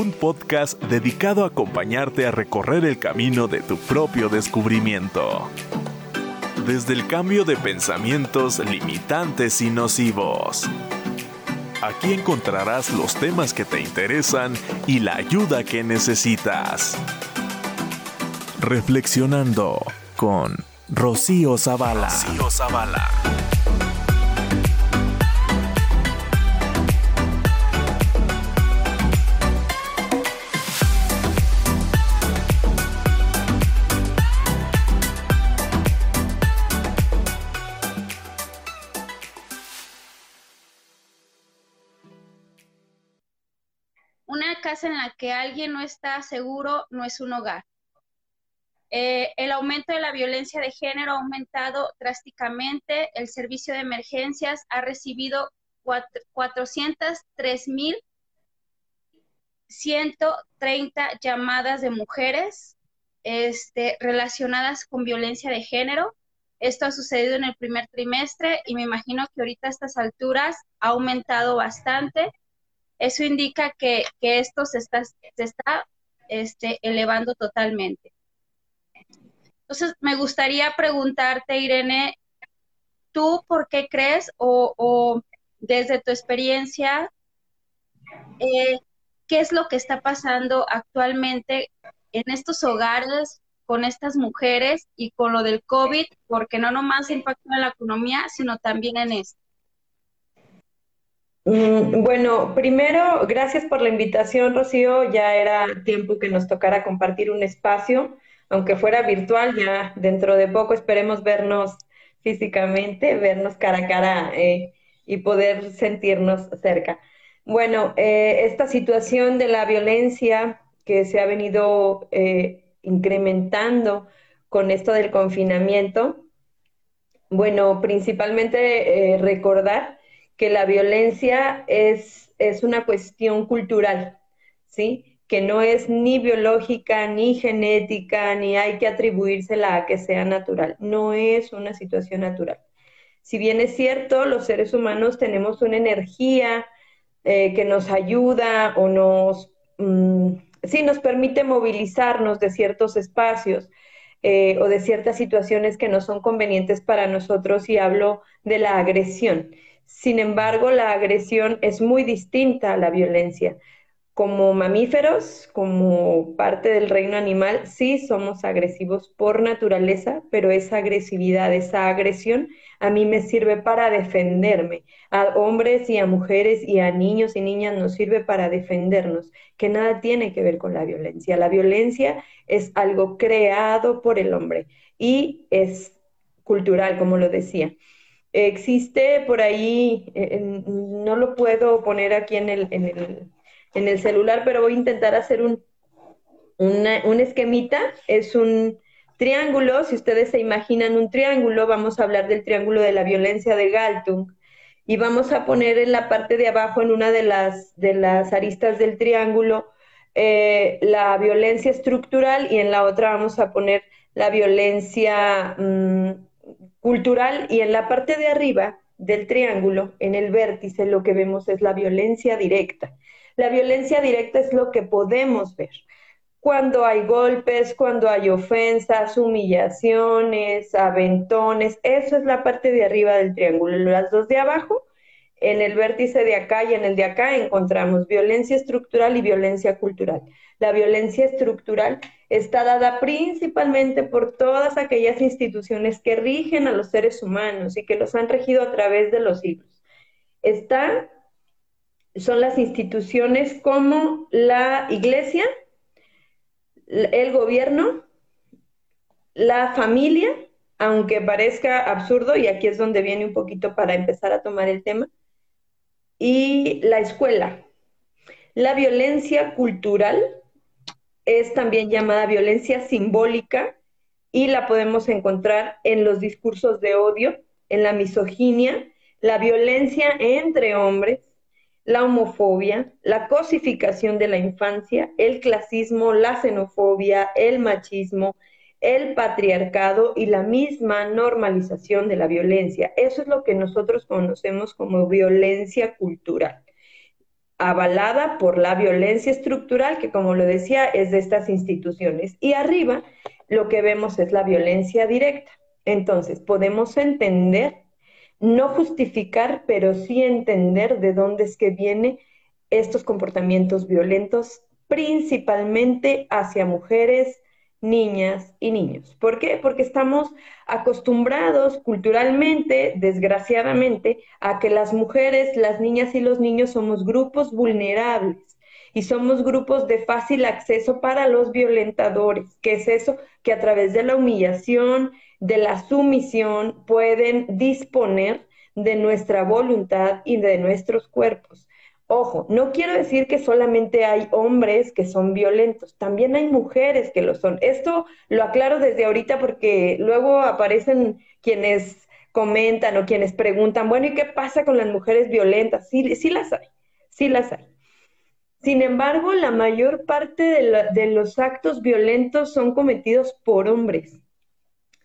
un podcast dedicado a acompañarte a recorrer el camino de tu propio descubrimiento. Desde el cambio de pensamientos limitantes y nocivos. Aquí encontrarás los temas que te interesan y la ayuda que necesitas. Reflexionando con Rocío Zavala. Rocío Zavala. Que alguien no está seguro no es un hogar. Eh, el aumento de la violencia de género ha aumentado drásticamente. El servicio de emergencias ha recibido 403.130 llamadas de mujeres este, relacionadas con violencia de género. Esto ha sucedido en el primer trimestre y me imagino que ahorita a estas alturas ha aumentado bastante. Eso indica que, esto se está, se está este, elevando totalmente. Entonces, me gustaría preguntarte, Irene, ¿tú por qué crees o, desde tu experiencia, eh, qué es lo que está pasando actualmente en estos hogares con estas mujeres y con lo del COVID, porque no nomás impacta en la economía, sino también en esto? Mm, bueno, primero, gracias por la invitación, Rocío. Ya era tiempo que nos tocara compartir un espacio aunque fuera virtual, ya dentro de poco esperemos vernos físicamente, vernos cara a cara eh, y poder sentirnos cerca. Bueno, eh, esta situación de la violencia que se ha venido eh, incrementando con esto del confinamiento, bueno, principalmente recordar que la violencia es, es una cuestión cultural, ¿sí? que no es ni biológica, ni genética, ni hay que atribuírsela a que sea natural. No es una situación natural. Si bien es cierto, los seres humanos tenemos una energía eh, que nos ayuda o nos, mm, sí, nos permite movilizarnos de ciertos espacios eh, o de ciertas situaciones que no son convenientes para nosotros y hablo de la agresión. Sin embargo, la agresión es muy distinta a la violencia como mamíferos, como parte del reino animal, sí somos agresivos por naturaleza, pero esa agresividad, esa agresión a mí me sirve para defenderme. A hombres y a mujeres y a niños y niñas nos sirve para defendernos, que nada tiene que ver con la violencia. La violencia es algo creado por el hombre y es cultural, como lo decía. Existe por ahí, eh, no lo puedo poner aquí en el, en el en el celular, pero voy a intentar hacer un, un esquemita. Es un triángulo, si ustedes se imaginan un triángulo, vamos a hablar del triángulo de la violencia de Galtung y vamos a poner en la parte de abajo, en una de las, de las aristas del triángulo, eh, la violencia estructural y en la otra vamos a poner la violencia mm, cultural y en la parte de arriba del triángulo, en el vértice, lo que vemos es la violencia directa. La violencia directa es lo que podemos ver. Cuando hay golpes, cuando hay ofensas, humillaciones, aventones, eso es la parte de arriba del triángulo. Las dos de abajo, en el vértice de acá y en el de acá encontramos violencia estructural y violencia cultural. La violencia estructural está dada principalmente por todas aquellas instituciones que rigen a los seres humanos y que los han regido a través de los siglos. Está son las instituciones como la iglesia, el gobierno, la familia, aunque parezca absurdo, y aquí es donde viene un poquito para empezar a tomar el tema, y la escuela. La violencia cultural es también llamada violencia simbólica y la podemos encontrar en los discursos de odio, en la misoginia, la violencia entre hombres, la homofobia, la cosificación de la infancia, el clasismo, la xenofobia, el machismo, el patriarcado y la misma normalización de la violencia. Eso es lo que nosotros conocemos como violencia cultural. Avalada por la violencia estructural, que como lo decía, es de estas instituciones. Y arriba lo que vemos es la violencia directa. Entonces, podemos entender, no justificar, pero sí entender de dónde es que vienen estos comportamientos violentos, principalmente hacia mujeres, niñas y niños. ¿Por qué? Porque estamos acostumbrados culturalmente, desgraciadamente, a que las mujeres, las niñas y los niños somos grupos vulnerables y somos grupos de fácil acceso para los violentadores. ¿Qué es eso? Que a través de la humillación, de la sumisión, pueden disponer de nuestra voluntad y de nuestros cuerpos. Ojo, no quiero decir que solamente hay hombres que son violentos, también hay mujeres que lo son. Esto lo aclaro desde ahorita porque luego aparecen quienes comentan o quienes preguntan, bueno, ¿y qué pasa con las mujeres violentas? Sí, sí las hay, sí las hay. Sin embargo, la mayor parte de, de los actos violentos son cometidos por hombres,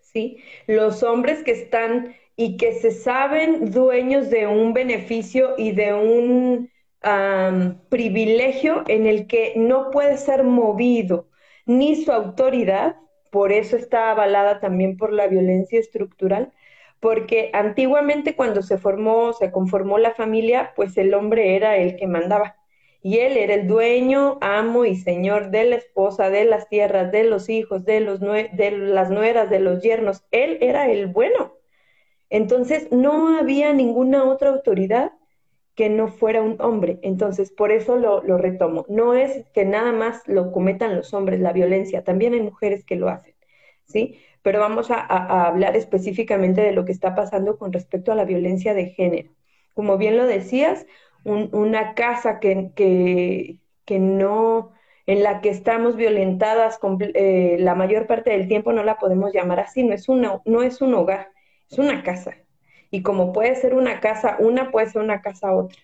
¿sí? Los hombres que están y que se saben dueños de un beneficio y de un privilegio en el que no puede ser movido ni su autoridad, por eso está avalada también por la violencia estructural, porque antiguamente cuando se formó, se conformó la familia, pues el hombre era el que mandaba. Y él era el dueño, amo y señor de la esposa, de las tierras, de los hijos, de, los de las nueras, de los yernos. Él era el bueno. Entonces no había ninguna otra autoridad que no fuera un hombre. Entonces, por eso lo, retomo. No es que nada más lo cometan los hombres, la violencia, también hay mujeres que lo hacen, ¿sí? Pero vamos a, hablar específicamente de lo que está pasando con respecto a la violencia de género. Como bien lo decías, una casa que, no, en la que estamos violentadas eh, la mayor parte del tiempo no la podemos llamar así, no es, una, no es un hogar, es una casa, y como puede ser una casa una, puede ser una casa otra,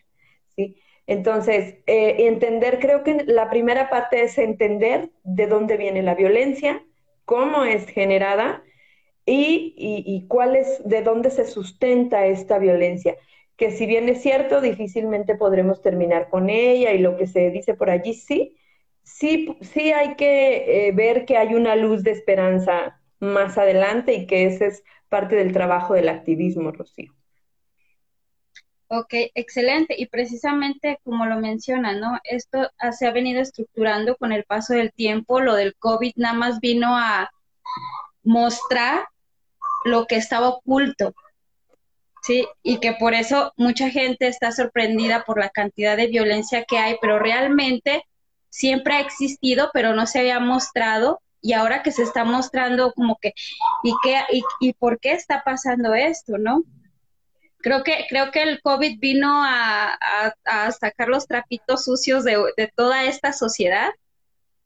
¿sí? Entonces, eh, entender, creo que la primera parte es entender de dónde viene la violencia, cómo es generada y, y, cuál es, de dónde se sustenta esta violencia. Que si bien es cierto, difícilmente podremos terminar con ella y lo que se dice por allí, sí, sí, sí hay que eh, ver que hay una luz de esperanza más adelante y que ese es parte del trabajo del activismo, Rocío. Ok, excelente. Y precisamente como lo menciona, ¿no? Esto se ha venido estructurando con el paso del tiempo. Lo del COVID nada más vino a mostrar lo que estaba oculto, ¿sí? Y que por eso mucha gente está sorprendida por la cantidad de violencia que hay, pero realmente siempre ha existido, pero no se había mostrado y ahora que se está mostrando como que, ¿y, qué, y, por qué está pasando esto, no? Creo que, creo que el COVID vino a, sacar los trapitos sucios de, toda esta sociedad,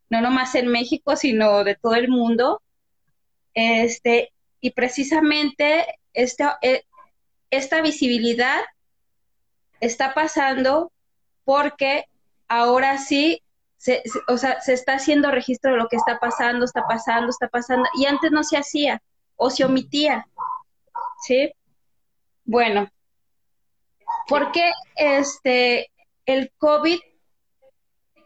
no nomás en México, sino de todo el mundo. Este, y precisamente esta, e, esta visibilidad está pasando porque ahora sí se, o sea, se está haciendo registro de lo que está pasando, está pasando, está pasando, y antes no se hacía o se omitía, ¿sí? Bueno, ¿por qué este, el COVID,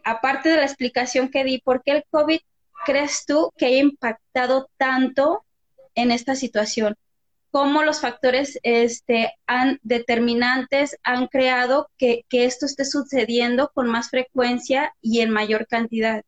aparte de la explicación que di, por qué el COVID crees tú que haya impactado tanto en esta situación? Cómo los factores este, han, determinantes han creado que, esto esté sucediendo con más frecuencia y en mayor cantidad.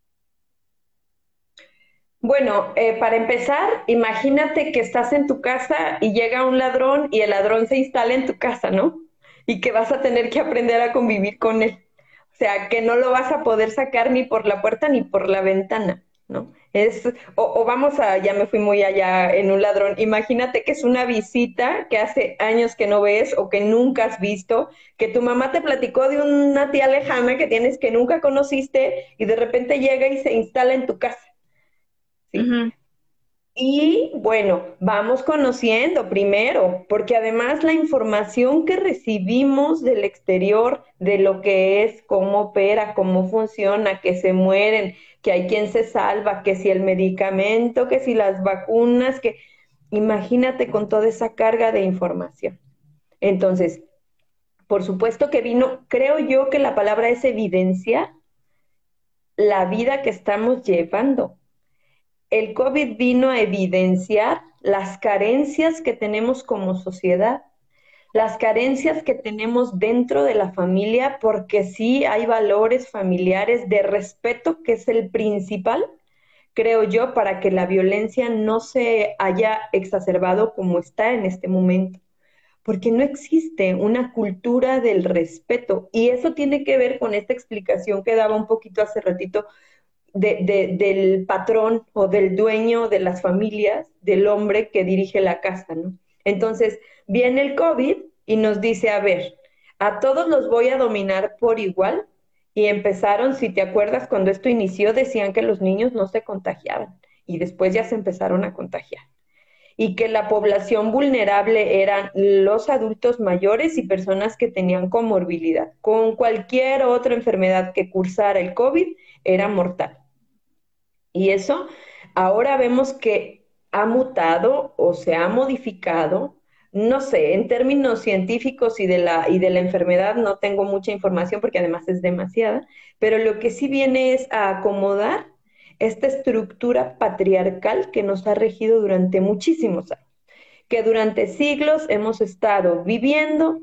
Bueno, eh, para empezar, imagínate que estás en tu casa y llega un ladrón y el ladrón se instala en tu casa, ¿no? Y que vas a tener que aprender a convivir con él. O sea, que no lo vas a poder sacar ni por la puerta ni por la ventana, ¿no? Es, o, vamos a, ya me fui muy allá en un ladrón, imagínate que es una visita que hace años que no ves o que nunca has visto, que tu mamá te platicó de una tía lejana que tienes que nunca conociste y de repente llega y se instala en tu casa. Y bueno, vamos conociendo primero, porque además la información que recibimos del exterior, de lo que es, cómo opera, cómo funciona, que se mueren, que hay quien se salva, que si el medicamento, que si las vacunas, que imagínate con toda esa carga de información. Entonces, por supuesto que vino, creo yo que la palabra es evidencia la vida que estamos llevando. El COVID vino a evidenciar las carencias que tenemos como sociedad, las carencias que tenemos dentro de la familia, porque sí hay valores familiares de respeto, que es el principal, creo yo, para que la violencia no se haya exacerbado como está en este momento. Porque no existe una cultura del respeto. Y eso tiene que ver con esta explicación que daba un poquito hace ratito del patrón o del dueño de las familias, del hombre que dirige la casa, ¿no? Entonces, viene el COVID y nos dice, a ver, a todos los voy a dominar por igual. Y empezaron, si te acuerdas, cuando esto inició, decían que los niños no se contagiaban y después ya se empezaron a contagiar. Y que la población vulnerable eran los adultos mayores y personas que tenían comorbilidad. Con cualquier otra enfermedad que cursara el COVID era mortal. Y eso ahora vemos que ha mutado o se ha modificado. No sé, en términos científicos y de, la, y de la enfermedad no tengo mucha información porque además es demasiada, pero lo que sí viene es a acomodar esta estructura patriarcal que nos ha regido durante muchísimos años, que durante siglos hemos estado viviendo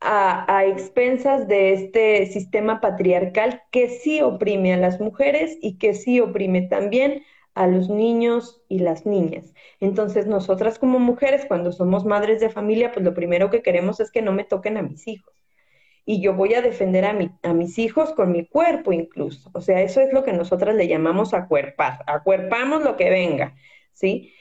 a, a, expensas de este sistema patriarcal que sí oprime a las mujeres y que sí oprime también a los niños y las niñas. Entonces, nosotras como mujeres, cuando somos madres de familia, pues lo primero que queremos es que no me toquen a mis hijos. Y yo voy a defender a, mi, a mis hijos con mi cuerpo incluso. O sea, eso es lo que nosotras le llamamos acuerpar. Acuerpamos lo que venga, ¿sí?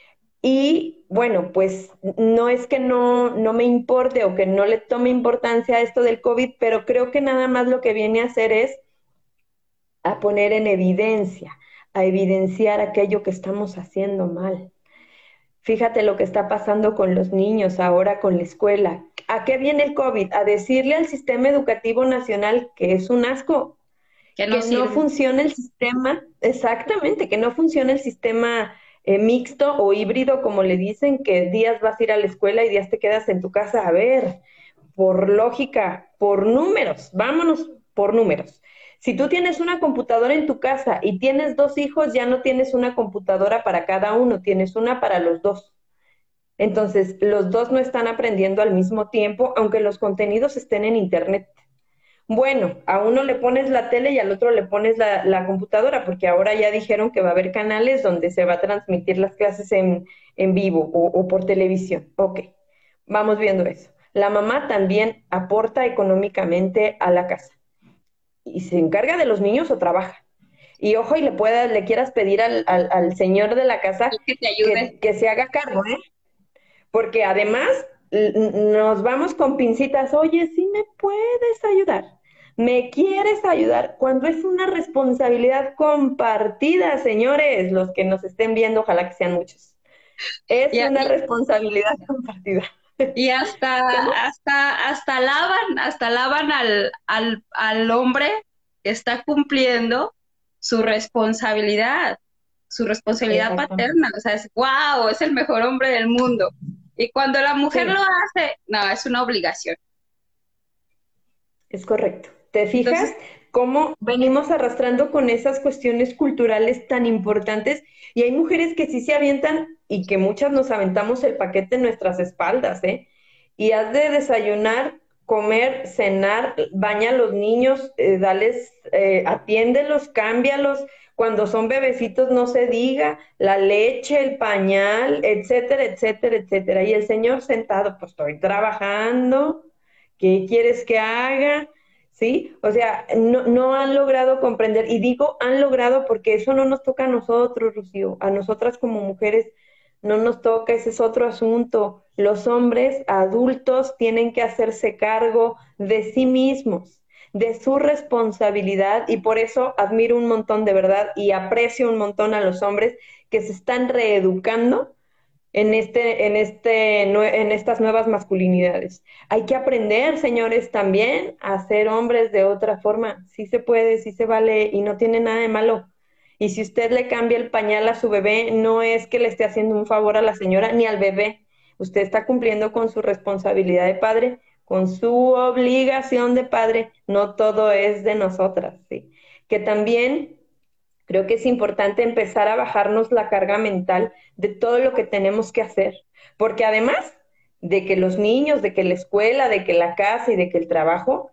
Y bueno, pues no es que no, no me importe o que no le tome importancia a esto del COVID, pero creo que nada más lo que viene a hacer es a poner en evidencia, a evidenciar aquello que estamos haciendo mal. Fíjate lo que está pasando con los niños ahora con la escuela. ¿A qué viene el COVID? A decirle al sistema educativo nacional que es un asco, que no, que no funciona el sistema, exactamente, que no funciona el sistema eh, mixto o híbrido, como le dicen, que días vas a ir a la escuela y días te quedas en tu casa. A ver, por lógica, por números, vámonos por números. Si tú tienes una computadora en tu casa y tienes dos hijos, ya no tienes una computadora para cada uno, tienes una para los dos. Entonces, los dos no están aprendiendo al mismo tiempo, aunque los contenidos estén en Internet. Bueno, a uno le pones la tele y al otro le pones la, computadora, porque ahora ya dijeron que va a haber canales donde se va a transmitir las clases en, vivo o, o por televisión. Ok, vamos viendo eso. La mamá también aporta económicamente a la casa y se encarga de los niños o trabaja. Y ojo, y le puedas, le quieras pedir al, al, señor de la casa que, te ayude. que, se haga cargo, ¿eh? Porque además nos vamos con pincitas, oye, sí me puedes ayudar me quieres ayudar cuando es una responsabilidad compartida, señores, los que nos estén viendo, ojalá que sean muchos. Es una responsabilidad compartida. Y hasta, hasta, hasta lavan, hasta lavan al, al, al hombre que está cumpliendo su responsabilidad, su responsabilidad paterna. O sea, es wow, es el mejor hombre del mundo. Y cuando la mujer lo hace, no, es una obligación. Es correcto. ¿Te fijas cómo venimos arrastrando con esas cuestiones culturales tan importantes? Y hay mujeres que sí se avientan y que muchas nos aventamos el paquete en nuestras espaldas, ¿eh? Y has de desayunar, comer, cenar, baña a los niños, eh, dales, eh, atiéndelos, cámbialos. Cuando son bebecitos no se diga, la leche, el pañal, etcétera, etcétera, etcétera. Y el señor sentado, pues estoy trabajando, ¿qué quieres que haga? ¿Sí? O sea, no, han logrado comprender, y digo han logrado porque eso no nos toca a nosotros, Rocío, a nosotras como mujeres no nos toca, ese es otro asunto. Los hombres adultos tienen que hacerse cargo de sí mismos, de su responsabilidad, y por eso admiro un montón de verdad y aprecio un montón a los hombres que se están reeducando en, este, en, este, en estas nuevas masculinidades. Hay que aprender, señores, también a ser hombres de otra forma. Sí se puede, sí se vale y no tiene nada de malo. Y si usted le cambia el pañal a su bebé, no es que le esté haciendo un favor a la señora ni al bebé. Usted está cumpliendo con su responsabilidad de padre con su obligación de padre, no todo es de nosotras, ¿sí? Que también creo que es importante empezar a bajarnos la carga mental de todo lo que tenemos que hacer, porque además de que los niños, de que la escuela, de que la casa y de que el trabajo,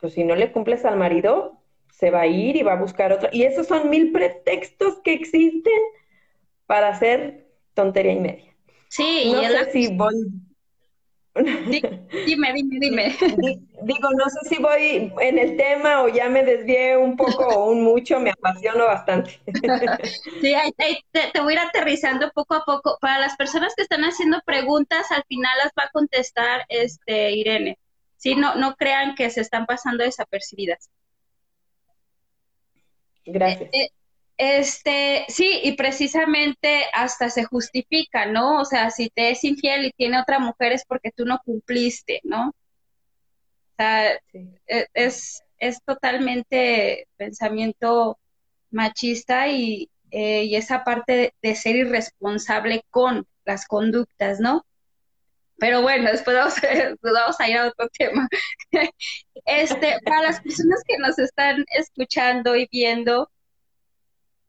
pues si no le cumples al marido, se va a ir y va a buscar otra. Y esos son mil pretextos que existen para hacer tontería y media. Sí, no sé si voy Dime, dime, dime. Digo, no sé si voy en el tema o ya me desvié un poco o un mucho, me apasiono bastante. Sí, te, voy a ir aterrizando poco a poco. Para las personas que están haciendo preguntas, al final las va a contestar este Irene. Sí, no, no crean que se están pasando desapercibidas. Gracias. Eh, eh, este, sí, y precisamente hasta se justifica, ¿no? O sea, si te es infiel y tiene otra mujer es porque tú no cumpliste, ¿no? O sea, e, es, es totalmente pensamiento machista y, eh, y esa parte de, ser irresponsable con las conductas, ¿no? Pero bueno, después vamos, vamos a ir a otro tema. Este, para las personas que nos están escuchando y viendo,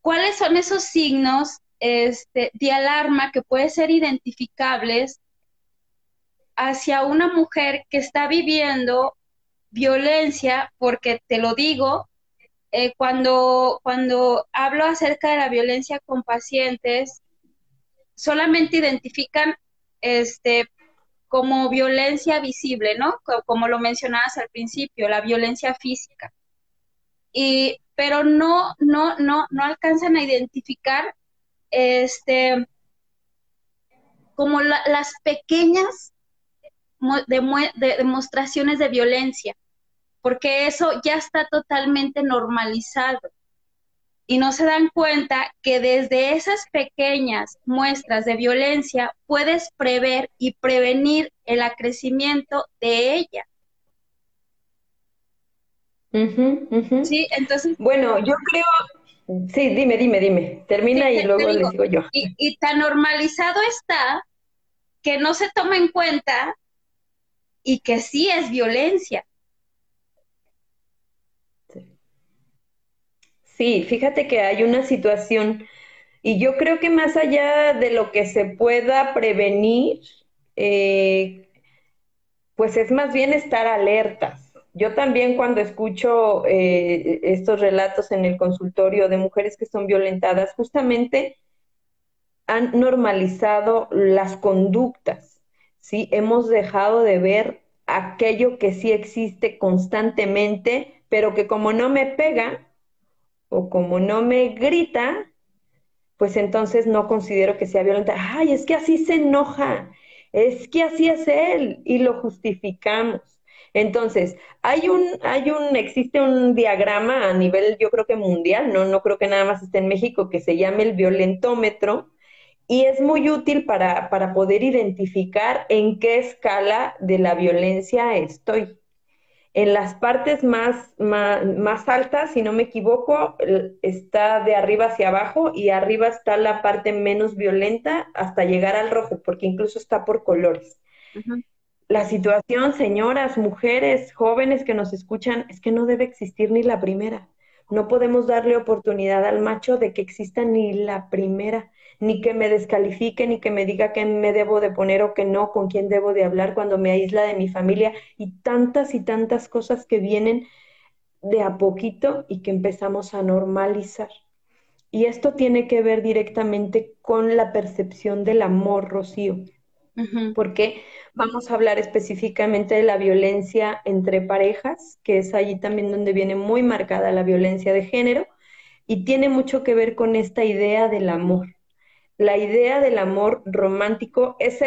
¿cuáles son esos signos este, de alarma que pueden ser identificables hacia una mujer que está viviendo violencia? Porque te lo digo, eh, cuando, hablo acerca de la violencia con pacientes, solamente identifican este, como violencia visible, ¿no? Como lo mencionabas al principio, la violencia física. Y pero no, no, no, no alcanzan a identificar este como las pequeñas demostraciones de violencia, porque eso ya está totalmente normalizado. Y no se dan cuenta que desde esas pequeñas muestras de violencia puedes prever y prevenir el acrecimiento de ella. Sí, entonces. Bueno, yo creo. Sí, dime, dime, dime. Termina y luego les digo yo. Y, tan normalizado está que no se toma en cuenta y que sí es violencia. Sí. fíjate que hay una situación y yo creo que más allá de lo que se pueda prevenir, eh, pues es más bien estar alertas yo también cuando escucho eh, estos relatos en el consultorio de mujeres que son violentadas, justamente han normalizado las conductas, ¿sí? Hemos dejado de ver aquello que sí existe constantemente, pero que como no me pega o como no me grita, pues entonces no considero que sea violenta. Ay, es que así se enoja, es que así es él y lo justificamos. Entonces, hay un, hay un, existe un diagrama a nivel, yo creo que mundial, no, no creo que nada más esté en México, que se llama el violentómetro, y es muy útil para, para poder identificar en qué escala de la violencia estoy. En las partes más, más, más, altas, si no me equivoco, está de arriba hacia abajo y arriba está la parte menos violenta hasta llegar al rojo, porque incluso está por colores la situación, señoras, mujeres, jóvenes que nos escuchan, es que no debe existir ni la primera. No podemos darle oportunidad al macho de que exista ni la primera, ni que me descalifique, ni que me diga qué me debo de poner o que no, con quién debo de hablar cuando me aísla de mi familia y tantas y tantas cosas que vienen de a poquito y que empezamos a normalizar. Y esto tiene que ver directamente con la percepción del amor, Rocío porque vamos a hablar específicamente de la violencia entre parejas, que es allí también donde viene muy marcada la violencia de género, y tiene mucho que ver con esta idea del amor. La idea del amor romántico es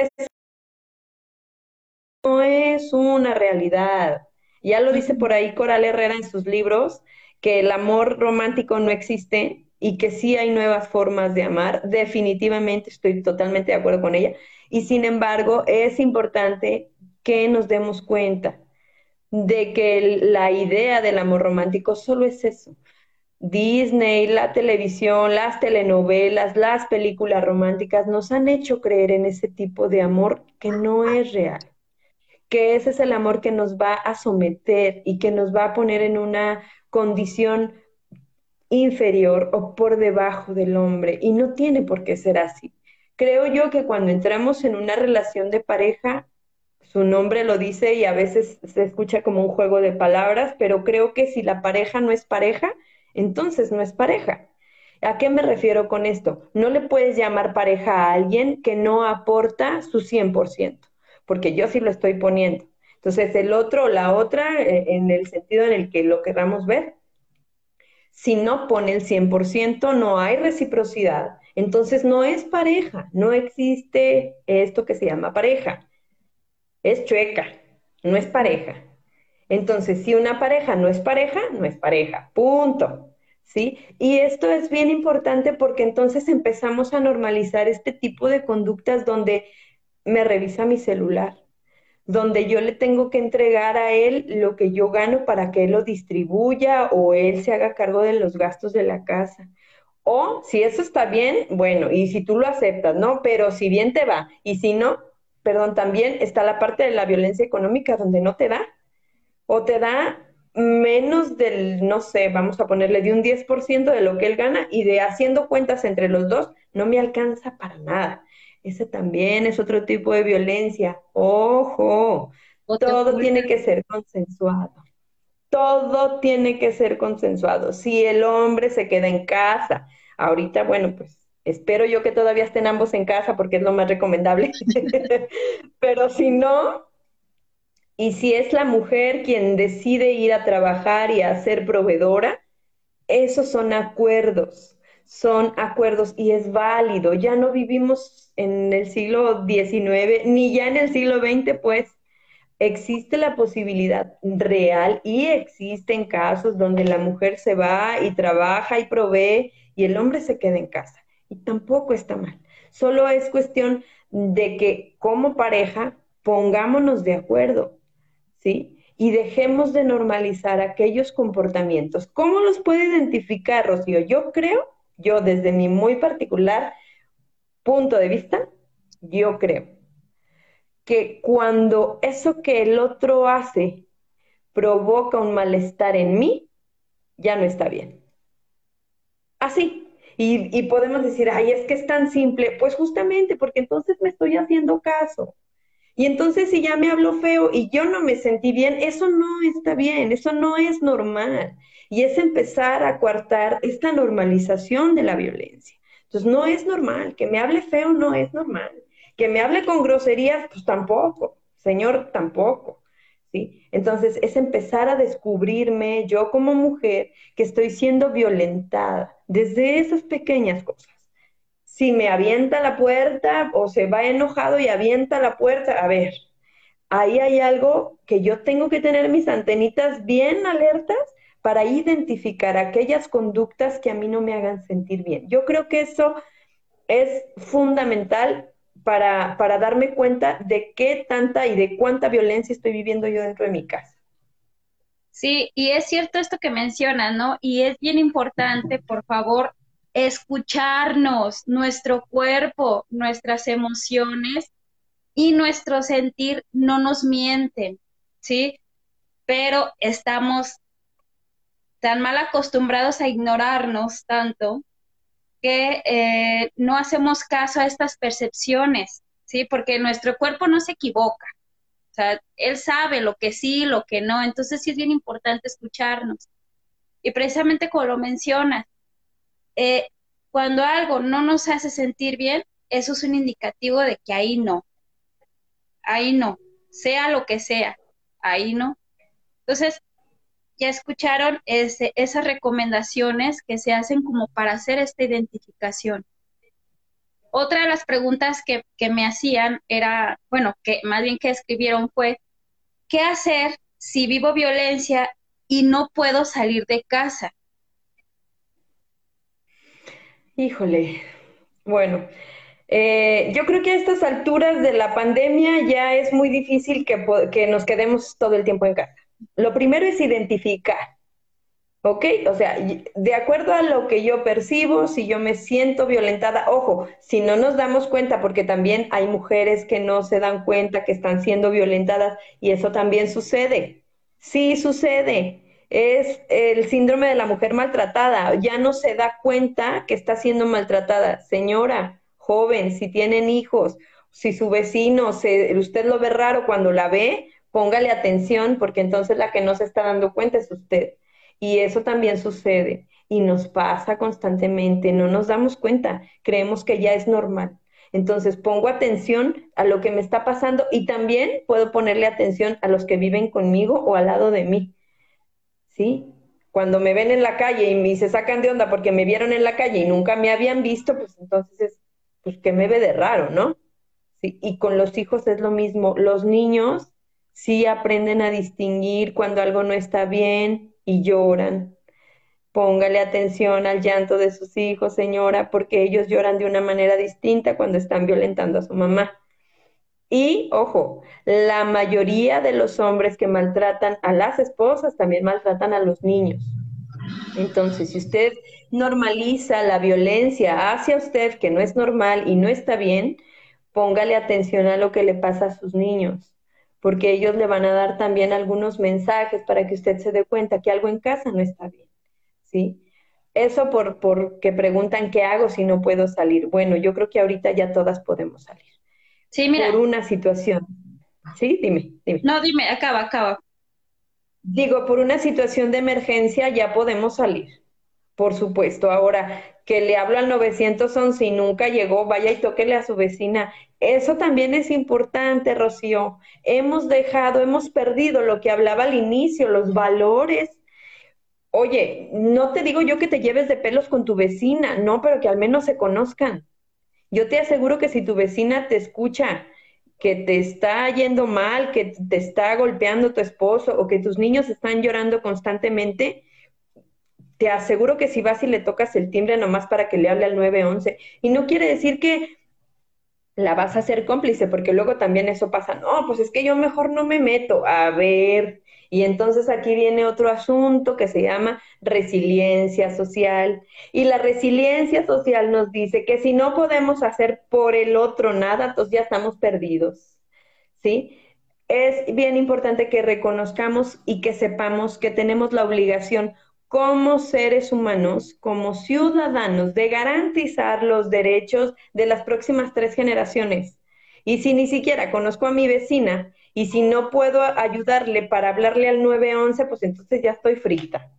no es una realidad. Ya lo dice por ahí Coral Herrera en sus libros, que el amor romántico no existe y que sí hay nuevas formas de amar. Definitivamente estoy totalmente de acuerdo con ella. Y sin embargo, es importante que nos demos cuenta de que la idea del amor romántico solo es eso. Disney, la televisión, las telenovelas, las películas románticas nos han hecho creer en ese tipo de amor que no es real, que ese es el amor que nos va a someter y que nos va a poner en una condición inferior o por debajo del hombre y no tiene por qué ser así. Creo yo que cuando entramos en una relación de pareja, su nombre lo dice y a veces se escucha como un juego de palabras, pero creo que si la pareja no es pareja, entonces no es pareja. ¿A qué me refiero con esto? No le puedes llamar pareja a alguien que no aporta su 100%, porque yo sí lo estoy poniendo. Entonces, el otro o la otra, eh, en el sentido en el que lo queramos ver, si no pone el 100%, no hay reciprocidad. Entonces, no es pareja, no existe esto que se llama pareja. Es chueca, no es pareja. Entonces, si una pareja no es pareja, no es pareja. Punto. ¿sí? Y esto es bien importante porque entonces empezamos a normalizar este tipo de conductas donde me revisa mi celular, donde yo le tengo que entregar a él lo que yo gano para que él lo distribuya o él se haga cargo de los gastos de la casa. O si eso está bien, bueno, y si tú lo aceptas, ¿no? Pero si bien te va, y si no, perdón, también está la parte de la violencia económica donde no te da, o te da menos del, no sé, vamos a ponerle de un 10% de lo que él gana y de haciendo cuentas entre los dos, no me alcanza para nada. Ese también es otro tipo de violencia. Ojo, todo tiene que ser consensuado. Todo tiene que ser consensuado. Si el hombre se queda en casa, ahorita, bueno, pues espero yo que todavía estén ambos en casa porque es lo más recomendable. Pero si no, y si es la mujer quien decide ir a trabajar y a ser proveedora, esos son acuerdos, son acuerdos y es válido. Ya no vivimos en el siglo XIX ni ya en el siglo XX, pues existe la posibilidad real y existen casos donde la mujer se va y trabaja y provee y el hombre se queda en casa. Y tampoco está mal. Solo es cuestión de que como pareja pongámonos de acuerdo ¿sí? Y dejemos de normalizar aquellos comportamientos. ¿Cómo los puede identificar, Rocío? Yo creo, yo desde mi muy particular punto de vista, yo creo que cuando eso que el otro hace provoca un malestar en mí, ya no está bien. Así. Y, podemos decir, ay, es que es tan simple. Pues justamente porque entonces me estoy haciendo caso. Y entonces si ya me habló feo y yo no me sentí bien, eso no está bien, eso no es normal. Y es empezar a coartar esta normalización de la violencia. Entonces no es normal, que me hable feo no es normal, que me hable con groserías, pues tampoco, Señor, tampoco. ¿Sí? Entonces es empezar a descubrirme yo como mujer que estoy siendo violentada desde esas pequeñas cosas si me avienta la puerta o se va enojado y avienta la puerta, a ver, ahí hay algo que yo tengo que tener mis antenitas bien alertas para identificar aquellas conductas que a mí no me hagan sentir bien. Yo creo que eso es fundamental para, para darme cuenta de qué tanta y de cuánta violencia estoy viviendo yo dentro de mi casa. Sí, y es cierto esto que mencionas, ¿no? Y es bien importante, por favor, escucharnos, nuestro cuerpo, nuestras emociones y nuestro sentir no nos mienten, ¿sí? Pero estamos tan mal acostumbrados a ignorarnos tanto que eh, no hacemos caso a estas percepciones, ¿sí? Porque nuestro cuerpo no se equivoca. O sea, él sabe lo que sí, lo que no. Entonces sí es bien importante escucharnos. Y precisamente como lo mencionas, eh, cuando algo no nos hace sentir bien, eso es un indicativo de que ahí no, ahí no, sea lo que sea, ahí no. Entonces, ya escucharon esas recomendaciones que se hacen como para hacer esta identificación. Otra de las preguntas que, me hacían era, bueno, que más bien que escribieron fue, ¿qué hacer si vivo violencia y no puedo salir de casa? Híjole, bueno, eh, yo creo que a estas alturas de la pandemia ya es muy difícil que nos quedemos todo el tiempo en casa. Lo primero es identificar ¿Ok? O sea, de acuerdo a lo que yo percibo, si yo me siento violentada, ojo, si no nos damos cuenta, porque también hay mujeres que no se dan cuenta que están siendo violentadas y eso también sucede. Sí sucede. Es el síndrome de la mujer maltratada. Ya no se da cuenta que está siendo maltratada. Señora, joven, si tienen hijos, si su vecino, se, usted lo ve raro cuando la ve, póngale atención porque entonces la que no se está dando cuenta es usted. Y eso también sucede y nos pasa constantemente, no nos damos cuenta, creemos que ya es normal. Entonces pongo atención a lo que me está pasando y también puedo ponerle atención a los que viven conmigo o al lado de mí. ¿Sí? Cuando me ven en la calle y me se sacan de onda porque me vieron en la calle y nunca me habían visto, pues entonces es, pues que me ve de raro, ¿no? ¿Sí? Y con los hijos es lo mismo. Los niños sí aprenden a distinguir cuando algo no está bien, y lloran. Póngale atención al llanto de sus hijos, señora, porque ellos lloran de una manera distinta cuando están violentando a su mamá. Y, ojo, la mayoría de los hombres que maltratan a las esposas también maltratan a los niños. Entonces, si usted normaliza la violencia hacia usted, que no es normal y no está bien, póngale atención a lo que le pasa a sus niños porque ellos le van a dar también algunos mensajes para que usted se dé cuenta que algo en casa no está bien, ¿sí? Eso por porque preguntan qué hago si no puedo salir. Bueno, yo creo que ahorita ya todas podemos salir. Sí, mira. Por una situación. Sí, dime, dime. No, dime, acaba, acaba. Digo, por una situación de emergencia ya podemos salir. Por supuesto. Ahora, que le hablo al 911 y nunca llegó, vaya y tóquele a su vecina. Eso también es importante, Rocío. Hemos dejado, hemos perdido lo que hablaba al inicio, los valores. Oye, no te digo yo que te lleves de pelos con tu vecina, no, pero que al menos se conozcan. Yo te aseguro que si tu vecina te escucha que te está yendo mal, que te está golpeando tu esposo o que tus niños están llorando constantemente, te aseguro que si vas y le tocas el timbre nomás para que le hable al 911, y no quiere decir que la vas a hacer cómplice, porque luego también eso pasa, no, pues es que yo mejor no me meto, a ver, y entonces aquí viene otro asunto que se llama resiliencia social. Y la resiliencia social nos dice que si no podemos hacer por el otro nada, entonces ya estamos perdidos. ¿Sí? Es bien importante que reconozcamos y que sepamos que tenemos la obligación como seres humanos, como ciudadanos, de garantizar los derechos de las próximas tres generaciones. Y si ni siquiera conozco a mi vecina y si no puedo ayudarle para hablarle al 911, pues entonces ya estoy frita.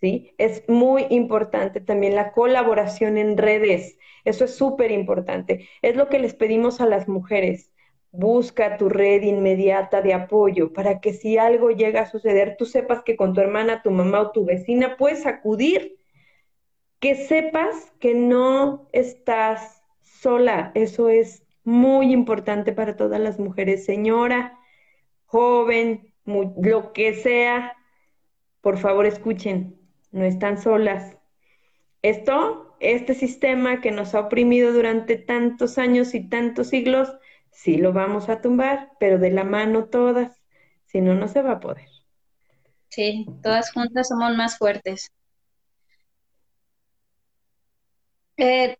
¿Sí? Es muy importante también la colaboración en redes. Eso es súper importante. Es lo que les pedimos a las mujeres. Busca tu red inmediata de apoyo para que si algo llega a suceder, tú sepas que con tu hermana, tu mamá o tu vecina puedes acudir. Que sepas que no estás sola. Eso es muy importante para todas las mujeres. Señora, joven, lo que sea, por favor escuchen, no están solas. Esto, este sistema que nos ha oprimido durante tantos años y tantos siglos, sí lo vamos a tumbar, pero de la mano todas, si no, no se va a poder. Sí, todas juntas somos más fuertes. Eh,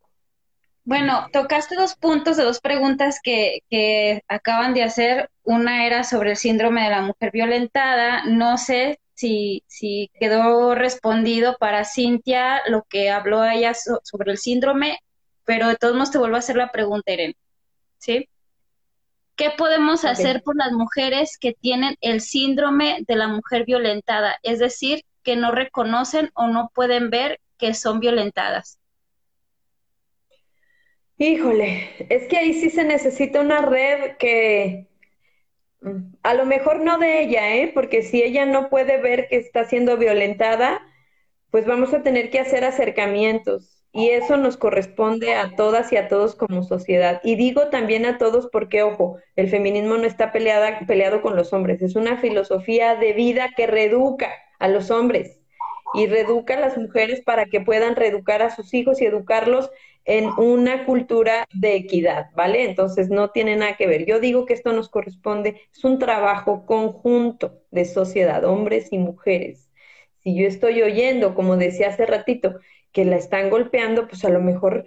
bueno, tocaste dos puntos de dos preguntas que, que, acaban de hacer. Una era sobre el síndrome de la mujer violentada. No sé si, si quedó respondido para Cintia lo que habló ella sobre el síndrome, pero de todos modos te vuelvo a hacer la pregunta, Irene. ¿Sí? ¿Qué podemos hacer por las mujeres que tienen el síndrome de la mujer violentada? Es decir, que no reconocen o no pueden ver que son violentadas. Híjole, es que ahí sí se necesita una red que mm, a lo mejor no de ella, ¿eh? porque si ella no puede ver que está siendo violentada, pues vamos a tener que hacer acercamientos. Y eso nos corresponde a todas y a todos como sociedad. Y digo también a todos porque, ojo, el feminismo no está peleada, peleado con los hombres, es una filosofía de vida que reeduca a los hombres y reeduca a las mujeres para que puedan reeducar a sus hijos y educarlos en una cultura de equidad, ¿vale? Entonces no tiene nada que ver. Yo digo que esto nos corresponde, es un trabajo conjunto de sociedad, hombres y mujeres Si yo estoy oyendo, como decía hace ratito, que la están golpeando, pues a lo mejor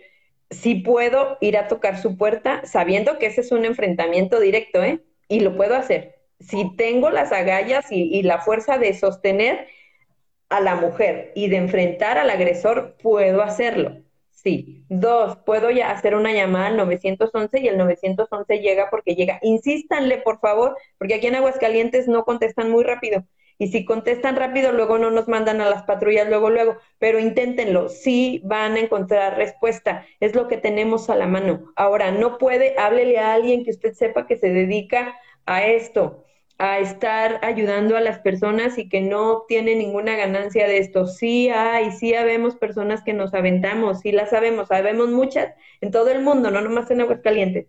sí puedo ir a tocar su puerta sabiendo que ese es un enfrentamiento directo, ¿eh? Y lo puedo hacer. Si tengo las agallas y, la fuerza de sostener a la mujer y de enfrentar al agresor, puedo hacerlo. Sí. Dos, puedo ya hacer una llamada al 911 y el 911 llega porque llega. Insístanle, por favor, porque aquí en Aguascalientes no contestan muy rápido. Y si contestan rápido, luego no nos mandan a las patrullas, luego, luego, pero inténtenlo, sí van a encontrar respuesta, es lo que tenemos a la mano. Ahora, no puede, háblele a alguien que usted sepa que se dedica a esto, a estar ayudando a las personas y que no obtiene ninguna ganancia de esto. Sí hay, sí habemos personas que nos aventamos, sí las sabemos, sabemos muchas en todo el mundo, no nomás en Aguascalientes.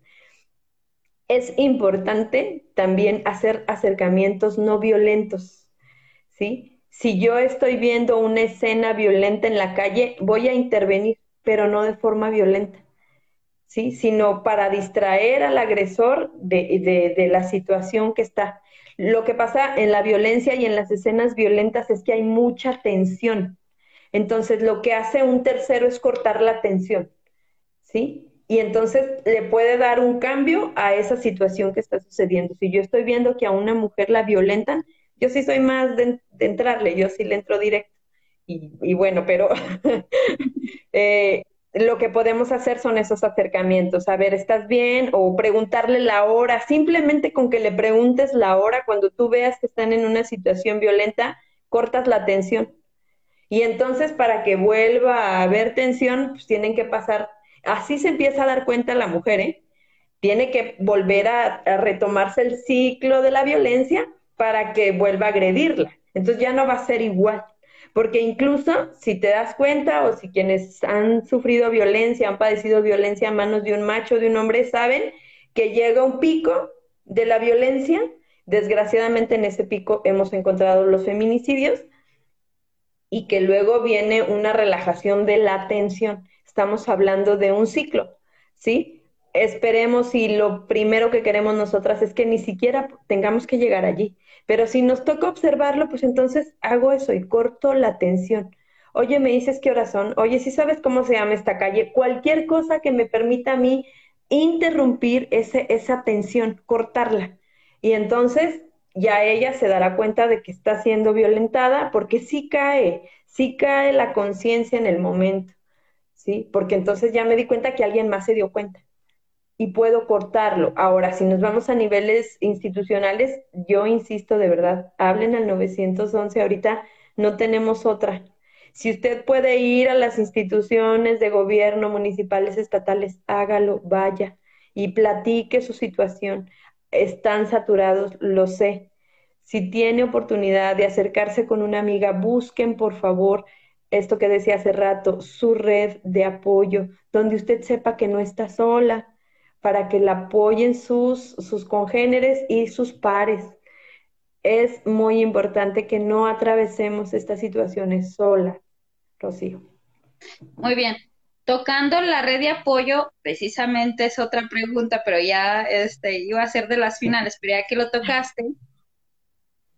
Es importante también hacer acercamientos no violentos ¿sí? Si yo estoy viendo una escena violenta en la calle, voy a intervenir, pero no de forma violenta, ¿sí? Sino para distraer al agresor de, de la situación que está. Lo que pasa en la violencia y en las escenas violentas es que hay mucha tensión. Entonces, lo que hace un tercero es cortar la tensión, ¿sí? Y entonces le puede dar un cambio a esa situación que está sucediendo. Si yo estoy viendo que a una mujer la violentan, yo sí soy más de, entrarle, yo sí le entro directo. Y, bueno, pero eh, lo que podemos hacer son esos acercamientos, a ver, ¿estás bien? O preguntarle la hora, simplemente con que le preguntes la hora cuando tú veas que están en una situación violenta, cortas la tensión. Y entonces para que vuelva a haber tensión, pues tienen que pasar, así se empieza a dar cuenta la mujer, ¿eh? Tiene que volver a retomarse el ciclo de la violencia para que vuelva a agredirla. Entonces ya no va a ser igual. Porque incluso si te das cuenta o si quienes han sufrido violencia, han padecido violencia a manos de un macho, de un hombre, saben que llega un pico de la violencia. Desgraciadamente en ese pico hemos encontrado los feminicidios y que luego viene una relajación de la atención. Estamos hablando de un ciclo, ¿sí? Esperemos y lo primero que queremos nosotras es que ni siquiera tengamos que llegar allí pero si nos toca observarlo, pues entonces hago eso y corto la atención. Oye, me dices qué horas son. Oye, si sabes cómo se llama esta calle, cualquier cosa que me permita a mí interrumpir ese, esa tensión, cortarla. Y entonces ya ella se dará cuenta de que está siendo violentada porque sí cae, sí cae la conciencia en el momento, ¿sí? Porque entonces ya me di cuenta que alguien más se dio cuenta y puedo cortarlo. Ahora, si nos vamos a niveles institucionales, yo insisto de verdad, hablen al 911, ahorita no tenemos otra. Si usted puede ir a las instituciones de gobierno, municipales, estatales, hágalo, vaya y platique su situación. Están saturados, lo sé. Si tiene oportunidad de acercarse con una amiga, busquen por favor esto que decía hace rato, su red de apoyo, donde usted sepa que no está sola, para que la apoyen sus, sus congéneres y sus pares. Es muy importante que no atravesemos estas situaciones solas, Rocío. Muy bien. Tocando la red de apoyo, precisamente es otra pregunta, pero ya este, iba a ser de las finales, pero ya que lo tocaste.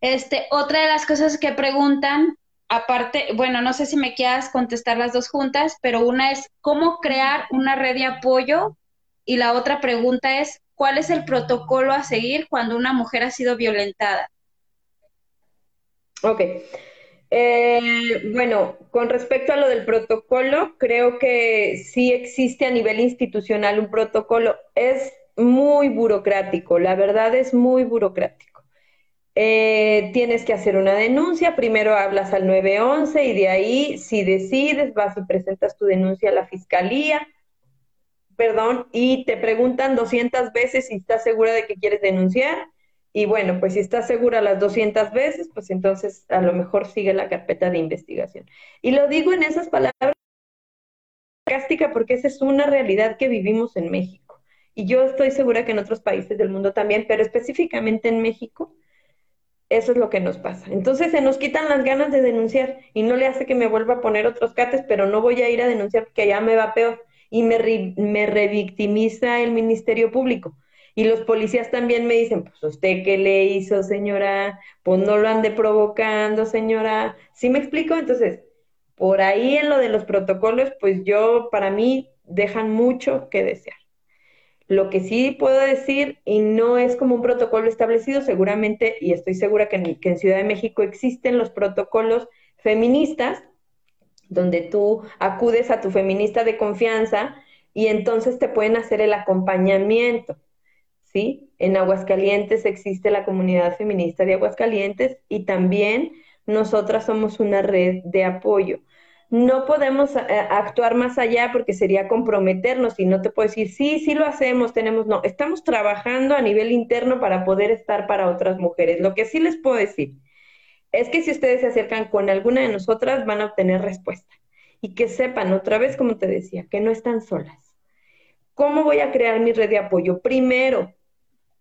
Este, otra de las cosas que preguntan, aparte, bueno, no sé si me quieras contestar las dos juntas, pero una es cómo crear una red de apoyo y la otra pregunta es, ¿cuál es el protocolo a seguir cuando una mujer ha sido violentada? Ok. Eh, bueno, con respecto a lo del protocolo, creo que sí existe a nivel institucional un protocolo. Es muy burocrático, la verdad es muy burocrático. Eh, tienes que hacer una denuncia, primero hablas al 911 y de ahí, si decides, vas y presentas tu denuncia a la fiscalía perdón, y te preguntan 200 veces si estás segura de que quieres denunciar. Y bueno, pues si estás segura las 200 veces, pues entonces a lo mejor sigue la carpeta de investigación. Y lo digo en esas palabras sarcástica porque esa es una realidad que vivimos en México. Y yo estoy segura que en otros países del mundo también, pero específicamente en México, eso es lo que nos pasa. Entonces se nos quitan las ganas de denunciar y no le hace que me vuelva a poner otros cates, pero no voy a ir a denunciar porque allá me va peor y me, me revictimiza el Ministerio Público. Y los policías también me dicen, pues usted qué le hizo, señora, pues no lo ande provocando, señora. ¿Sí me explico? Entonces, por ahí en lo de los protocolos, pues yo, para mí, dejan mucho que desear. Lo que sí puedo decir, y no es como un protocolo establecido, seguramente, y estoy segura que que en Ciudad de México existen los protocolos feministas, donde tú acudes a tu feminista de confianza y entonces te pueden hacer el acompañamiento. ¿Sí? En Aguascalientes existe la comunidad feminista de Aguascalientes y también nosotras somos una red de apoyo. No podemos eh, actuar más allá porque sería comprometernos y no te puedo decir, sí, sí lo hacemos, tenemos, no, estamos trabajando a nivel interno para poder estar para otras mujeres. Lo que sí les puedo decir es que si ustedes se acercan con alguna de nosotras van a obtener respuesta y que sepan otra vez, como te decía, que no están solas. ¿Cómo voy a crear mi red de apoyo? Primero,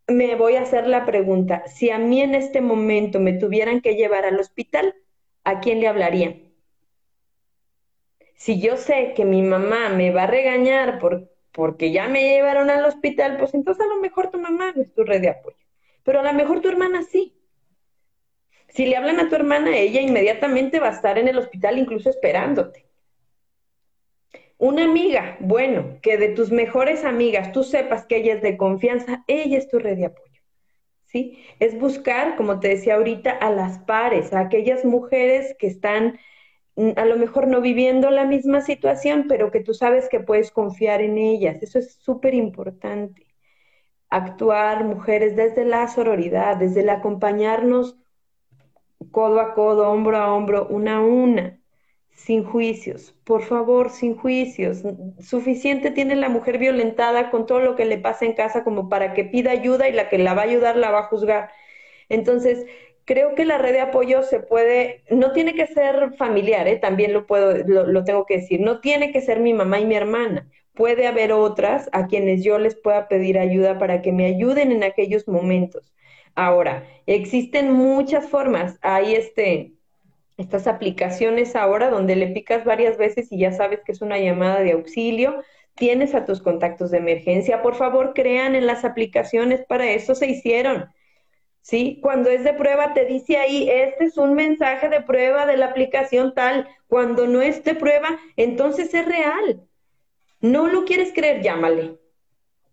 me voy a hacer la pregunta, si a mí en este momento me tuvieran que llevar al hospital, ¿a quién le hablaría? Si yo sé que mi mamá me va a regañar por, porque ya me llevaron al hospital, pues entonces a lo mejor tu mamá no es tu red de apoyo, pero a lo mejor tu hermana sí. Si le hablan a tu hermana, ella inmediatamente va a estar en el hospital incluso esperándote. Una amiga, bueno, que de tus mejores amigas tú sepas que ella es de confianza, ella es tu red de apoyo. ¿Sí? Es buscar, como te decía ahorita, a las pares, a aquellas mujeres que están mm, a lo mejor no viviendo la misma situación, pero que tú sabes que puedes confiar en ellas. Eso es súper importante. Actuar, mujeres, desde la sororidad, desde el acompañarnos codo a codo, hombro a hombro, una a una sin juicios, por favor, sin juicios. Suficiente tiene la mujer violentada con todo lo que le pasa en casa como para que pida ayuda y la que la va a ayudar la va a juzgar. Entonces, creo que la red de apoyo se puede, no tiene que ser familiar, ¿eh? también lo puedo, lo, tengo que decir, no tiene que ser mi mamá y mi hermana. Puede haber otras a quienes yo les pueda pedir ayuda para que me ayuden en aquellos momentos. Ahora, existen muchas formas. Hay este, estas aplicaciones ahora donde le picas varias veces y ya sabes que es una llamada de auxilio, tienes a tus contactos de emergencia, por favor crean en las aplicaciones, para eso se hicieron. ¿Sí? Cuando es de prueba te dice ahí, este es un mensaje de prueba de la aplicación tal, cuando no es de prueba, entonces es real. No lo quieres creer, llámale.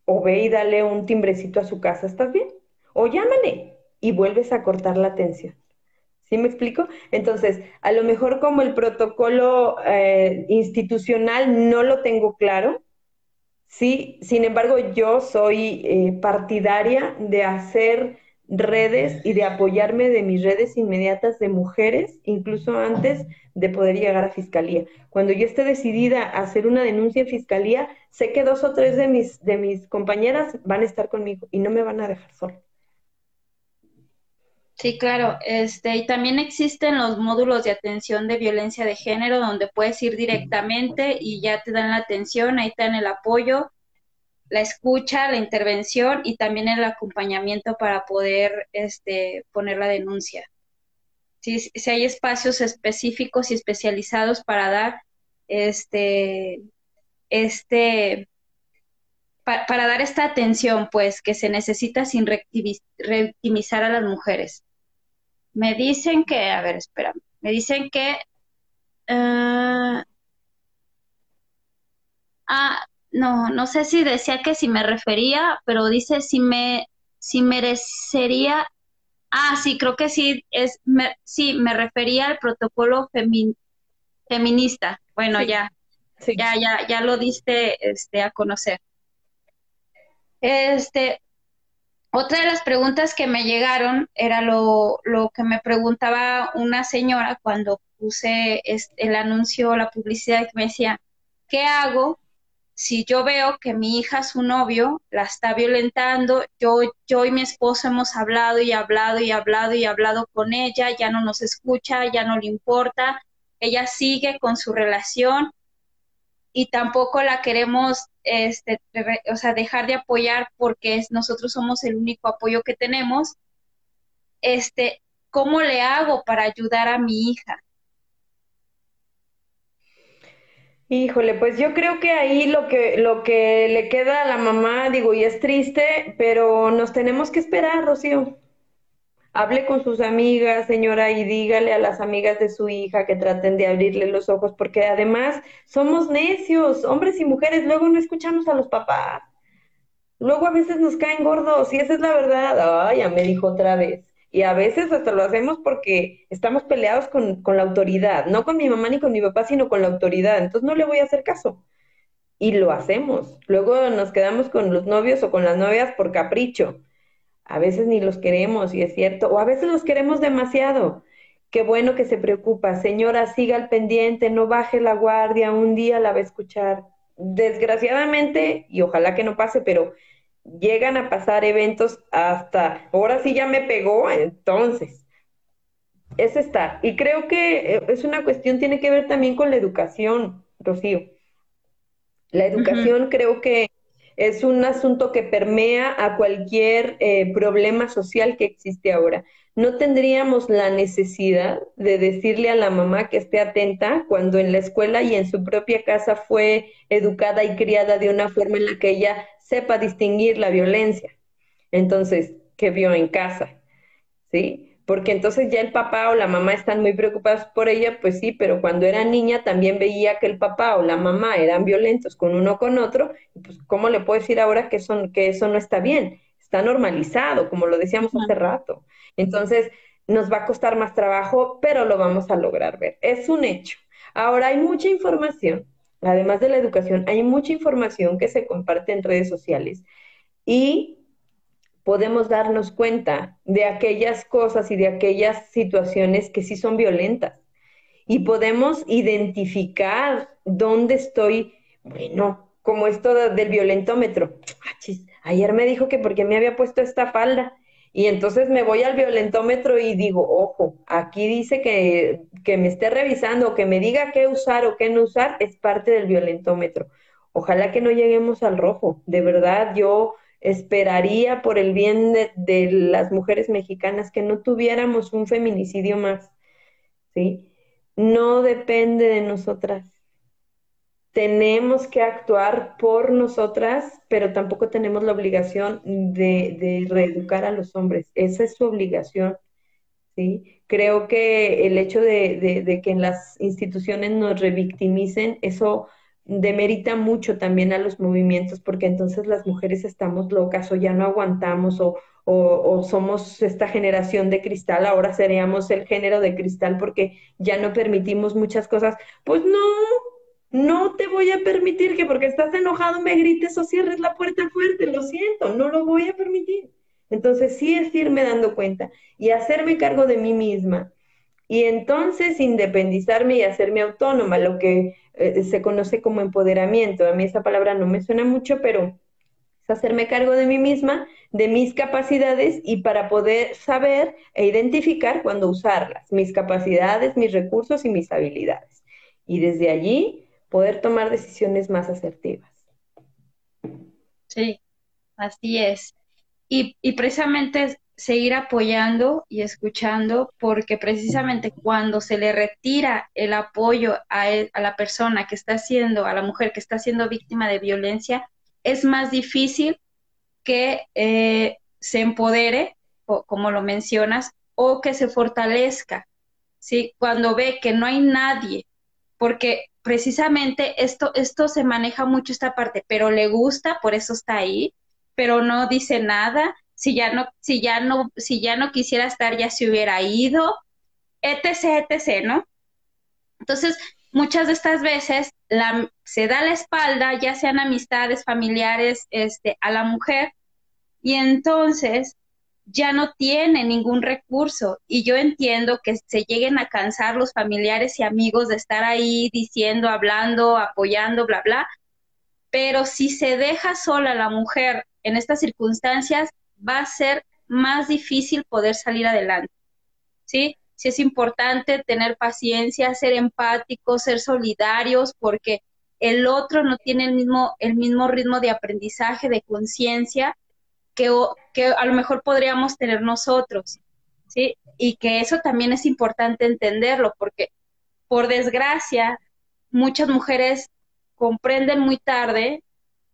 O ve y dale un timbrecito a su casa, ¿estás bien? O llámale y vuelves a cortar la atención. ¿Sí me explico? Entonces, a lo mejor como el protocolo eh, institucional no lo tengo claro, sí, sin embargo yo soy eh, partidaria de hacer redes y de apoyarme de mis redes inmediatas de mujeres, incluso antes de poder llegar a fiscalía. Cuando yo esté decidida a hacer una denuncia en fiscalía, sé que dos o tres de mis, de mis compañeras van a estar conmigo y no me van a dejar sola. Sí, claro. Este, y también existen los módulos de atención de violencia de género donde puedes ir directamente y ya te dan la atención, ahí te dan el apoyo, la escucha, la intervención y también el acompañamiento para poder este, poner la denuncia. Si, si hay espacios específicos y especializados para dar este, este, para dar esta atención, pues, que se necesita sin revictimizar a las mujeres. Me dicen que, a ver, espera, me dicen que... Eh, ah, no, no sé si decía que si me refería, pero dice si me, si merecería... Ah, sí, creo que sí, es, sí, me refería al protocolo feminista. Bueno, ya, ya, ya, ya lo diste este, a conocer. Este, otra de las preguntas que me llegaron era lo, que me preguntaba una señora cuando puse el anuncio, la publicidad, que me decía, ¿qué hago si yo veo que mi hija, su novio, la está violentando? Yo, yo y mi esposo hemos hablado y hablado y hablado y hablado con ella, ya no nos escucha, ya no le importa, ella sigue con su relación y tampoco la queremos este, o sea, dejar de apoyar porque nosotros somos el único apoyo que tenemos, este, ¿cómo le hago para ayudar a mi hija? Híjole, pues yo creo que ahí lo que, lo que le queda a la mamá, digo, y es triste, pero nos tenemos que esperar, Rocío. Hable con sus amigas, señora, y dígale a las amigas de su hija que traten de abrirle los ojos, porque además somos necios, hombres y mujeres, luego no escuchamos a los papás. Luego a veces nos caen gordos, y esa es la verdad. Ay, ya me dijo otra vez. Y a veces hasta lo hacemos porque estamos peleados con, con la autoridad, no con mi mamá ni con mi papá, sino con la autoridad. Entonces no le voy a hacer caso. Y lo hacemos. Luego nos quedamos con los novios o con las novias por capricho. A veces ni los queremos, y es cierto. O a veces los queremos demasiado. Qué bueno que se preocupa. Señora, siga al pendiente, no baje la guardia, un día la va a escuchar. Desgraciadamente, y ojalá que no pase, pero llegan a pasar eventos hasta, ahora sí ya me pegó, entonces, es estar. Y creo que eh, es una cuestión, tiene que ver también con la educación, Rocío. La educación creo que es un asunto que permea a cualquier eh, problema social que existe ahora. No tendríamos la necesidad de decirle a la mamá que esté atenta cuando en la escuela y en su propia casa fue educada y criada de una forma en la que ella sepa distinguir la violencia. Entonces, ¿qué vio en casa? ¿Sí? Porque entonces ya el papá o la mamá están muy preocupados por ella, pues sí, pero cuando era niña también veía que el papá o la mamá eran violentos con uno o con otro, pues ¿cómo le puedo decir ahora que, son, que eso no está bien? Está normalizado, como lo decíamos hace rato. Entonces, nos va a costar más trabajo, pero lo vamos a lograr ver. Es un hecho. Ahora hay mucha información además de la educación, hay mucha información que se comparte en redes sociales y podemos darnos cuenta de aquellas cosas y de aquellas situaciones que sí son violentas. Y podemos identificar dónde estoy, bueno, como esto del violentómetro. Ah, ayer me dijo que porque me había puesto esta falda y entonces me voy al violentómetro y digo, ojo, aquí dice que, que me esté revisando, que me diga qué usar o qué no usar, es parte del violentómetro. Ojalá que no lleguemos al rojo. De verdad, yo esperaría por el bien de, de, las mujeres mexicanas que no tuviéramos un feminicidio más, ¿sí? No depende de nosotras tenemos que actuar por nosotras, pero tampoco tenemos la obligación de, reeducar a los hombres. Esa es su obligación. ¿sí? Creo que el hecho de, que en las instituciones nos revictimicen, eso demerita mucho también a los movimientos, porque entonces las mujeres estamos locas o ya no aguantamos o, o, somos esta generación de cristal, ahora seríamos el género de cristal porque ya no permitimos muchas cosas. Pues no, no te voy a permitir que porque estás enojado me grites o cierres la puerta fuerte, lo siento, no lo voy a permitir. Entonces sí es irme dando cuenta y hacerme cargo de mí misma. Y entonces independizarme y hacerme autónoma, lo que eh, se conoce como empoderamiento. A mí esa palabra no me suena mucho, pero es hacerme cargo de mí misma, de mis capacidades y para poder saber e identificar cuándo usarlas, mis capacidades, mis recursos y mis habilidades. Y desde allí poder tomar decisiones más asertivas. Sí, así es. Y, precisamente seguir apoyando y escuchando, porque precisamente cuando se le retira el apoyo a, e, a, la persona que está siendo, a la mujer que está siendo víctima de violencia, es más difícil que eh, se empodere, o, como lo mencionas, o que se fortalezca, ¿sí? Cuando ve que no hay nadie, porque precisamente esto, esto se maneja mucho esta parte, pero le gusta, por eso está ahí, pero no dice nada, si ya no, si ya no, si ya no quisiera estar, ya se hubiera ido, etc, etc, ¿no? Entonces, muchas de estas veces se da la espalda, ya sean amistades, familiares, este, a la mujer, y entonces ya no tiene ningún recurso y yo entiendo que se lleguen a cansar los familiares y amigos de estar ahí diciendo, hablando, apoyando, bla, bla, pero si se deja sola la mujer en estas circunstancias, va a ser más difícil poder salir adelante, ¿sí? Sí es importante tener paciencia, ser empáticos, ser solidarios, porque el otro no tiene el mismo, el mismo ritmo de aprendizaje, de conciencia, que, que a lo mejor podríamos tener nosotros, ¿sí? Y que eso también es importante entenderlo, porque por desgracia, muchas mujeres comprenden muy tarde,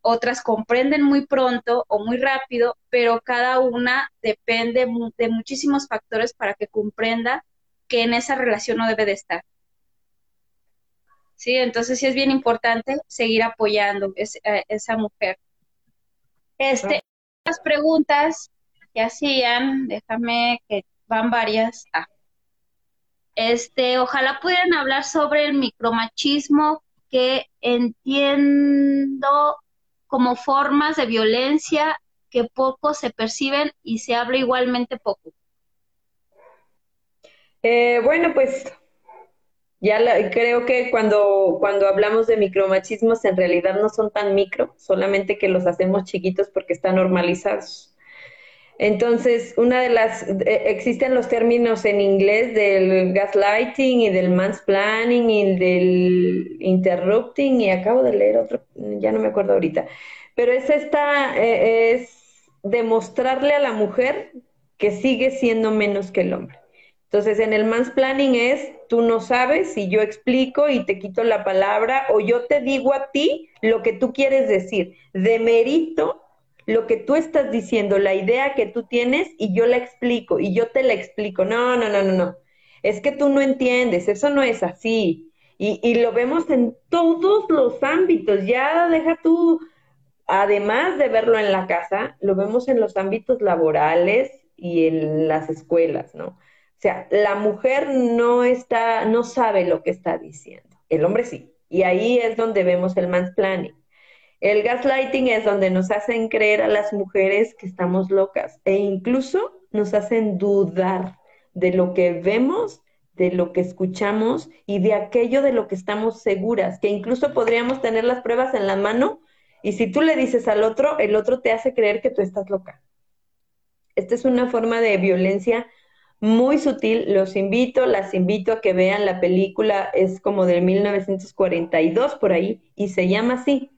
otras comprenden muy pronto o muy rápido, pero cada una depende de muchísimos factores para que comprenda que en esa relación no debe de estar. Sí, entonces sí es bien importante seguir apoyando a esa mujer. Este, las preguntas que hacían, déjame que van varias. Ah. Este, ojalá pudieran hablar sobre el micromachismo que entiendo como formas de violencia que poco se perciben y se habla igualmente poco. Eh, bueno, pues ya creo que cuando, cuando hablamos de micromachismos en realidad no son tan micro, solamente que los hacemos chiquitos porque están normalizados. Entonces, una de las, eh, existen los términos en inglés del gaslighting y del mansplaining y del interrupting y acabo de leer otro, ya no me acuerdo ahorita, pero es esta, eh, es demostrarle a la mujer que sigue siendo menos que el hombre. Entonces, en el mansplaining es, tú no sabes y yo explico y te quito la palabra o yo te digo a ti lo que tú quieres decir. Demerito lo que tú estás diciendo, la idea que tú tienes y yo la explico y yo te la explico. No, no, no, no, no. Es que tú no entiendes, eso no es así. Y, y lo vemos en todos los ámbitos. Ya deja tú, además de verlo en la casa, lo vemos en los ámbitos laborales y en las escuelas, ¿no? O sea, la mujer no está, no sabe lo que está diciendo. El hombre sí. Y ahí es donde vemos el mansplaining. El gaslighting es donde nos hacen creer a las mujeres que estamos locas e incluso nos hacen dudar de lo que vemos, de lo que escuchamos y de aquello de lo que estamos seguras, que incluso podríamos tener las pruebas en la mano y si tú le dices al otro, el otro te hace creer que tú estás loca. Esta es una forma de violencia muy sutil. Los invito, las invito a que vean la película, es como del 1942 por ahí y se llama así,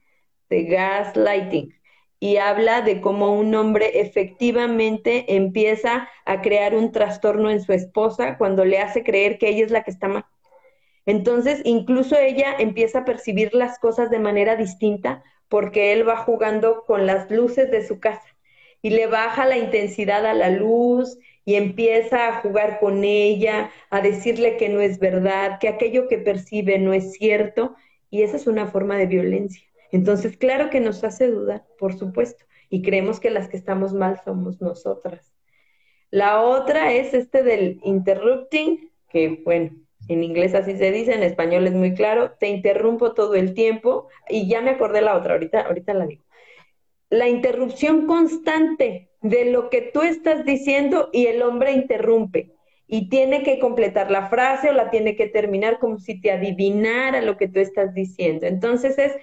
de gaslighting y habla de cómo un hombre efectivamente empieza a crear un trastorno en su esposa cuando le hace creer que ella es la que está mal. Entonces, incluso ella empieza a percibir las cosas de manera distinta porque él va jugando con las luces de su casa y le baja la intensidad a la luz y empieza a jugar con ella, a decirle que no es verdad, que aquello que percibe no es cierto, y esa es una forma de violencia. Entonces, claro que nos hace dudar, por supuesto, y creemos que las que estamos mal somos nosotras. La otra es este del interrupting, que bueno, en inglés así se dice, en español es muy claro, te interrumpo todo el tiempo y ya me acordé la otra, ahorita, ahorita la digo. La interrupción constante de lo que tú estás diciendo y el hombre interrumpe y tiene que completar la frase o la tiene que terminar como si te adivinara lo que tú estás diciendo. Entonces es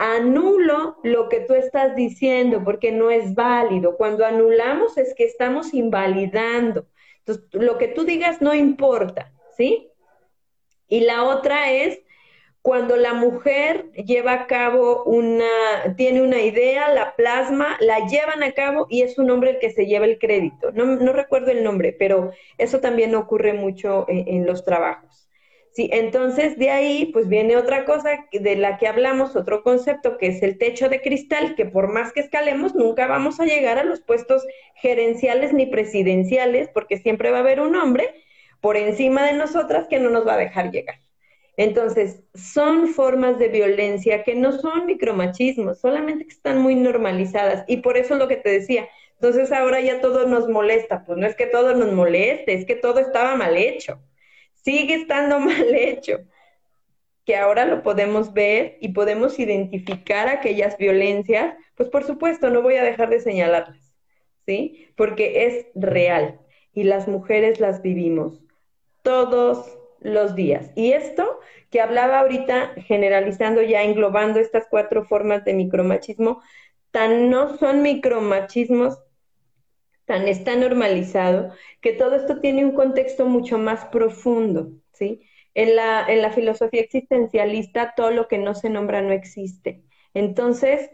anulo lo que tú estás diciendo porque no es válido. Cuando anulamos es que estamos invalidando. Entonces, lo que tú digas no importa, ¿sí? Y la otra es cuando la mujer lleva a cabo una, tiene una idea, la plasma, la llevan a cabo y es un hombre el que se lleva el crédito. No, recuerdo el nombre, pero eso también ocurre mucho en los trabajos. Sí, entonces de ahí pues viene otra cosa de la que hablamos, otro concepto que es el techo de cristal, que por más que escalemos nunca vamos a llegar a los puestos gerenciales ni presidenciales, porque siempre va a haber un hombre por encima de nosotras que no nos va a dejar llegar. Entonces, son formas de violencia que no son micromachismos, solamente que están muy normalizadas. Y por eso es lo que te decía. Entonces ahora ya todo nos molesta. Pues no es que todo nos moleste, es que todo estaba mal hecho sigue estando mal hecho, que ahora lo podemos ver y podemos identificar aquellas violencias, pues por supuesto no voy a dejar de señalarlas, ¿sí? Porque es real y las mujeres las vivimos todos los días. Y esto que hablaba ahorita, generalizando ya, englobando estas cuatro formas de micromachismo, tan no son micromachismos está normalizado, que todo esto tiene un contexto mucho más profundo, ¿sí? En la, en la filosofía existencialista, todo lo que no se nombra no existe. Entonces,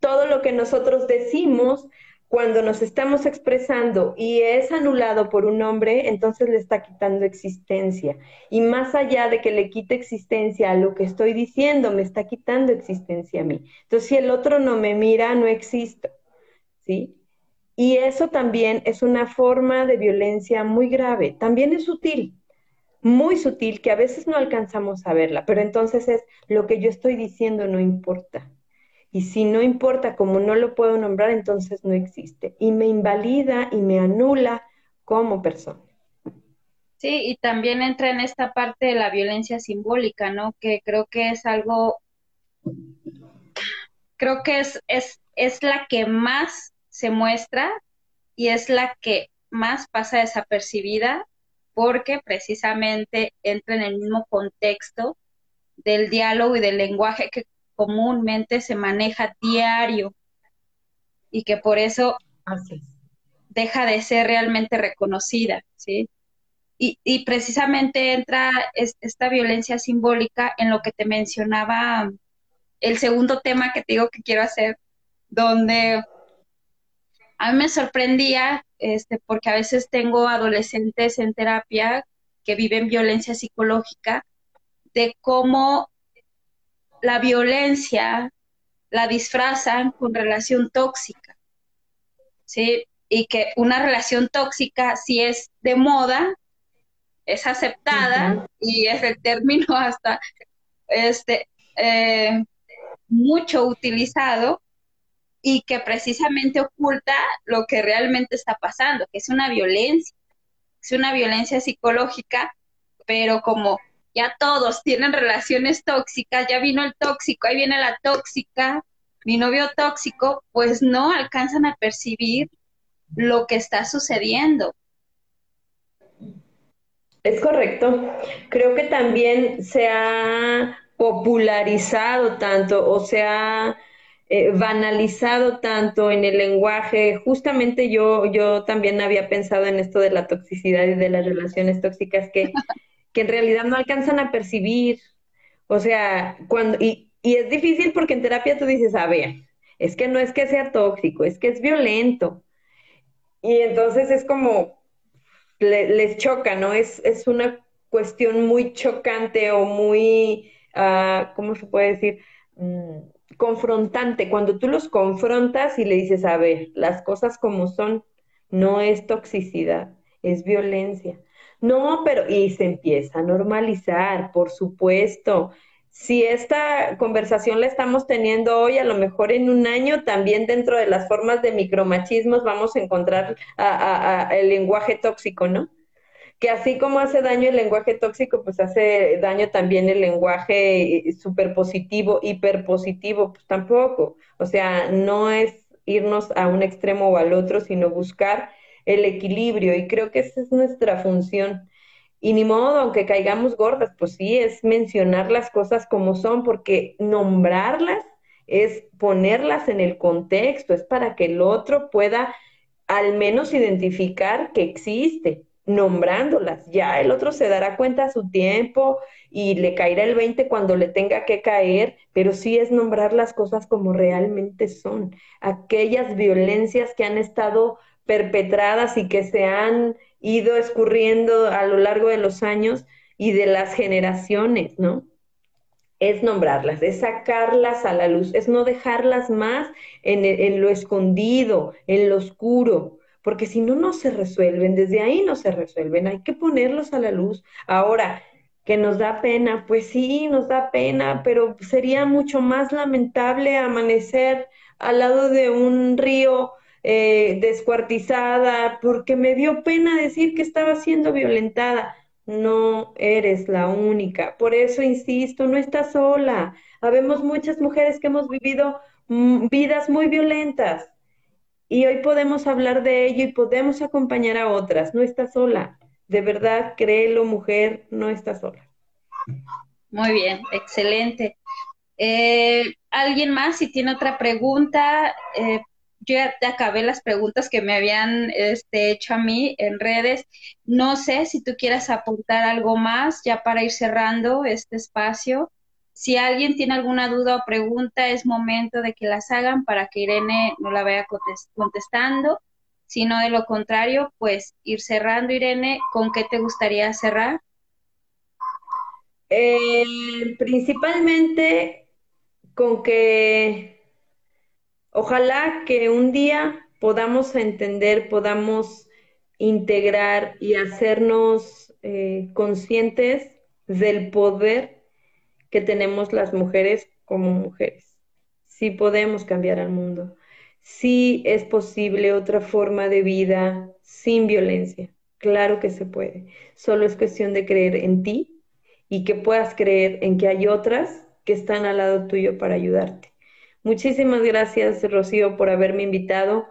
todo lo que nosotros decimos cuando nos estamos expresando y es anulado por un hombre, entonces le está quitando existencia. Y más allá de que le quite existencia a lo que estoy diciendo, me está quitando existencia a mí. Entonces, si el otro no me mira, no existo. ¿Sí? Y eso también es una forma de violencia muy grave. También es sutil, muy sutil, que a veces no alcanzamos a verla, pero entonces es lo que yo estoy diciendo no importa. Y si no importa, como no lo puedo nombrar, entonces no existe. Y me invalida y me anula como persona. Sí, y también entra en esta parte de la violencia simbólica, ¿no? Que creo que es algo, creo que es, es, es la que más se muestra y es la que más pasa desapercibida porque precisamente entra en el mismo contexto del diálogo y del lenguaje que comúnmente se maneja diario y que por eso deja de ser realmente reconocida, ¿sí? Y, precisamente entra esta violencia simbólica en lo que te mencionaba el segundo tema que te digo que quiero hacer, donde a mí me sorprendía, este, porque a veces tengo adolescentes en terapia que viven violencia psicológica, de cómo la violencia la disfrazan con relación tóxica, ¿sí? Y que una relación tóxica, si es de moda, es aceptada y es el término hasta este eh, mucho utilizado y que precisamente oculta lo que realmente está pasando, que es una violencia, es una violencia psicológica, pero como ya todos tienen relaciones tóxicas, ya vino el tóxico, ahí viene la tóxica, mi novio tóxico, pues no alcanzan a percibir lo que está sucediendo. Es correcto. Creo que también se ha popularizado tanto o se ha eh, banalizado tanto en el lenguaje. Justamente yo, yo también había pensado en esto de la toxicidad y de las relaciones tóxicas que que en realidad no alcanzan a percibir. O sea, cuando, y, y es difícil porque en terapia tú dices, a ver, es que no es que sea tóxico, es que es violento. Y entonces es como, les choca, ¿no? Es, es una cuestión muy chocante o muy, uh, ¿cómo se puede decir? Mm, confrontante. Cuando tú los confrontas y le dices, a ver, las cosas como son, no es toxicidad, es violencia. No, pero y se empieza a normalizar, por supuesto. Si esta conversación la estamos teniendo hoy, a lo mejor en un año también dentro de las formas de micromachismos vamos a encontrar el lenguaje tóxico, ¿no? Que así como hace daño el lenguaje tóxico, pues hace daño también el lenguaje superpositivo, hiperpositivo, pues tampoco. O sea, no es irnos a un extremo o al otro, sino buscar el equilibrio y creo que esa es nuestra función. Y ni modo, aunque caigamos gordas, pues sí, es mencionar las cosas como son, porque nombrarlas es ponerlas en el contexto, es para que el otro pueda al menos identificar que existe, nombrándolas. Ya el otro se dará cuenta a su tiempo y le caerá el 20 cuando le tenga que caer, pero sí es nombrar las cosas como realmente son. Aquellas violencias que han estado perpetradas y que se han ido escurriendo a lo largo de los años y de las generaciones, ¿no? Es nombrarlas, es sacarlas a la luz, es no dejarlas más en, en lo escondido, en lo oscuro, porque si no, no se resuelven, desde ahí no se resuelven, hay que ponerlos a la luz. Ahora, que nos da pena, pues sí, nos da pena, pero sería mucho más lamentable amanecer al lado de un río eh, descuartizada, porque me dio pena decir que estaba siendo violentada. No eres la única. Por eso insisto, no estás sola. Habemos muchas mujeres que hemos vivido mm, vidas muy violentas y hoy podemos hablar de ello y podemos acompañar a otras. No estás sola. De verdad, créelo, mujer, no estás sola. Muy bien, excelente. Eh, ¿Alguien más, si tiene otra pregunta, eh, yo ya te acabé las preguntas que me habían este, hecho a mí en redes. No sé si tú quieras apuntar algo más ya para ir cerrando este espacio. Si alguien tiene alguna duda o pregunta, es momento de que las hagan para que Irene no la vaya contestando. Si no, de lo contrario, pues ir cerrando, Irene, ¿con qué te gustaría cerrar? Eh, principalmente con que ojalá que un día podamos entender, podamos integrar y hacernos eh, conscientes del poder que tenemos las mujeres como mujeres. Sí podemos cambiar al mundo. Sí es posible otra forma de vida sin violencia. Claro que se puede. Solo es cuestión de creer en ti y que puedas creer en que hay otras que están al lado tuyo para ayudarte. Muchísimas gracias, Rocío, por haberme invitado.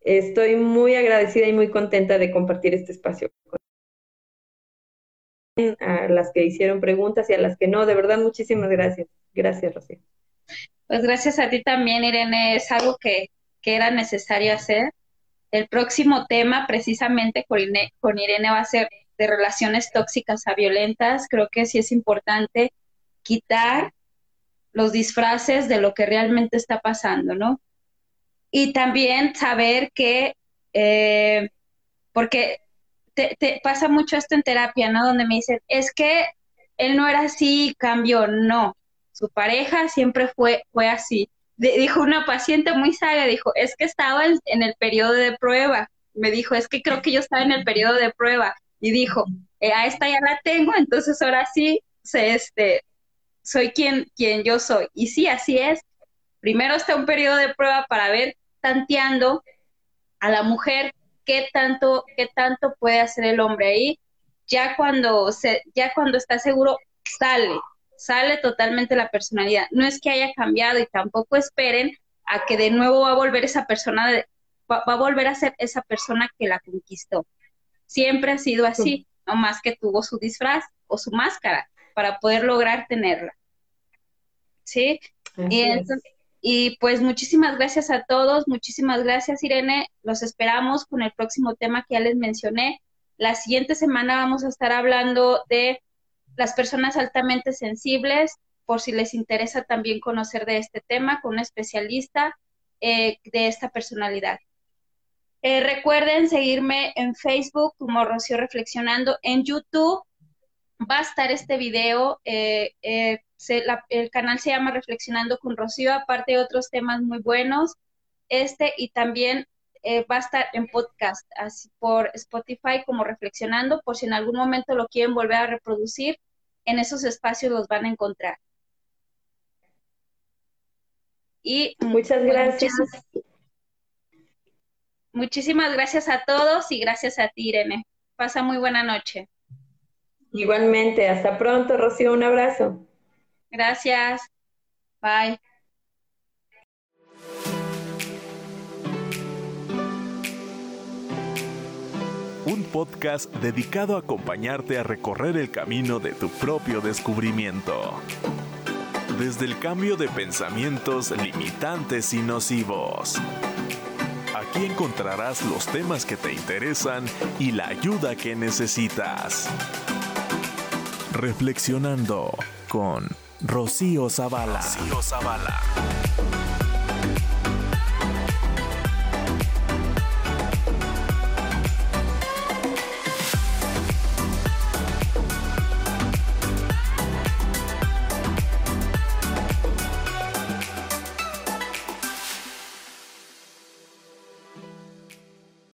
Estoy muy agradecida y muy contenta de compartir este espacio a las que hicieron preguntas y a las que no. De verdad, muchísimas gracias. Gracias, Rocío. Pues gracias a ti también, Irene. Es algo que, era necesario hacer. El próximo tema, precisamente con Irene, con Irene, va a ser de relaciones tóxicas a violentas. Creo que sí es importante quitar los disfraces de lo que realmente está pasando, ¿no? Y también saber que, eh, porque te, pasa mucho esto en terapia, ¿no? Donde me dicen, es que él no era así, cambió. No, su pareja siempre fue, fue así. dijo una paciente muy sabia, dijo, es que estaba en, el periodo de prueba. Me dijo, es que creo que yo estaba en el periodo de prueba. Y dijo, eh, a esta ya la tengo, entonces ahora sí, se, este, soy quien, quien yo soy. Y sí, así es. Primero está un periodo de prueba para ver, tanteando a la mujer qué tanto, qué tanto puede hacer el hombre ahí. Ya cuando, se, ya cuando está seguro, sale, sale totalmente la personalidad. No es que haya cambiado y tampoco esperen a que de nuevo va a volver esa persona, va, a volver a ser esa persona que la conquistó. Siempre ha sido así, no más que tuvo su disfraz o su máscara para poder lograr tenerla. ¿Sí? Y, y pues muchísimas gracias a todos, muchísimas gracias Irene, los esperamos con el próximo tema que ya les mencioné. La siguiente semana vamos a estar hablando de las personas altamente sensibles, por si les interesa también conocer de este tema con un especialista eh, de esta personalidad. Eh, recuerden seguirme en Facebook como Rocío Reflexionando, en YouTube va a estar este video eh, el canal se llama Reflexionando con Rocío, aparte de otros temas muy buenos. Este y también eh, va a estar en podcast, así por Spotify como Reflexionando, por si en algún momento lo quieren volver a reproducir, en esos espacios los van a encontrar. Y muchas pues, gracias. muchísimas gracias a todos y gracias a ti, Irene. Pasa muy buena noche. Igualmente, hasta pronto, Rocío, un abrazo. Gracias. Bye. Un podcast dedicado a acompañarte a recorrer el camino de tu propio descubrimiento. Desde el cambio de pensamientos limitantes y nocivos. Aquí encontrarás los temas que te interesan y la ayuda que necesitas. Reflexionando con Rocío Zavala. Rocío.